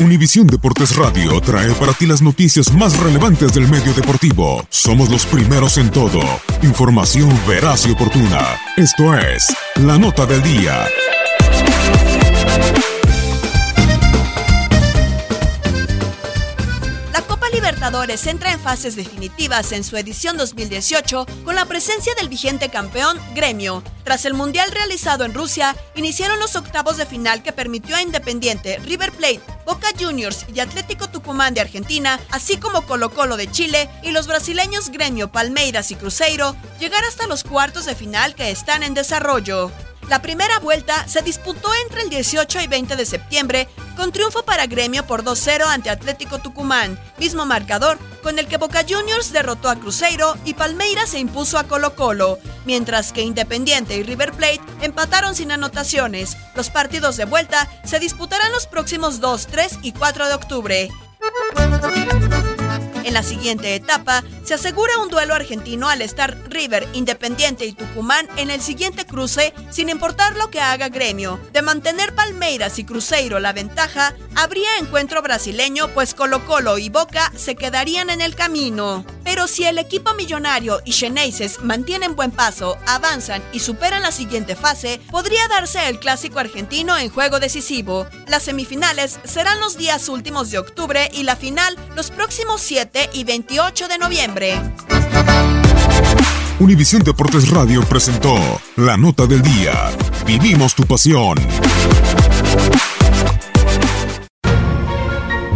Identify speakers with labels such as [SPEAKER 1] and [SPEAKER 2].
[SPEAKER 1] Univisión Deportes Radio trae para ti las noticias más relevantes del medio deportivo. Somos los primeros en todo. Información veraz y oportuna. Esto es La Nota del Día.
[SPEAKER 2] La Copa Libertadores entra en fases definitivas en su edición 2018 con la presencia del vigente campeón Gremio. Tras el Mundial realizado en Rusia, iniciaron los octavos de final que permitió a Independiente, River Plate, Boca Juniors y Atlético Tucumán de Argentina, así como Colo Colo de Chile y los brasileños Gremio, Palmeiras y Cruzeiro, llegar hasta los cuartos de final que están en desarrollo. La primera vuelta se disputó entre el 18 y 20 de septiembre con triunfo para Gremio por 2-0 ante Atlético Tucumán, mismo marcador con el que Boca Juniors derrotó a Cruzeiro y Palmeiras se impuso a Colo Colo, mientras que Independiente y River Plate empataron sin anotaciones. Los partidos de vuelta se disputarán los próximos 2, 3 y 4 de octubre. En la siguiente etapa, se asegura un duelo argentino al estar River, Independiente y Tucumán en el siguiente cruce, sin importar lo que haga Gremio. De mantener Palmeiras y Cruzeiro la ventaja, habría encuentro brasileño, pues Colo Colo y Boca se quedarían en el camino. Pero si el equipo millonario y Xeneises mantienen buen paso, avanzan y superan la siguiente fase, podría darse el clásico argentino en juego decisivo. Las semifinales serán los días últimos de octubre y la final los próximos 7 y 28 de noviembre.
[SPEAKER 1] Univisión Deportes Radio presentó La Nota del Día. Vivimos tu pasión.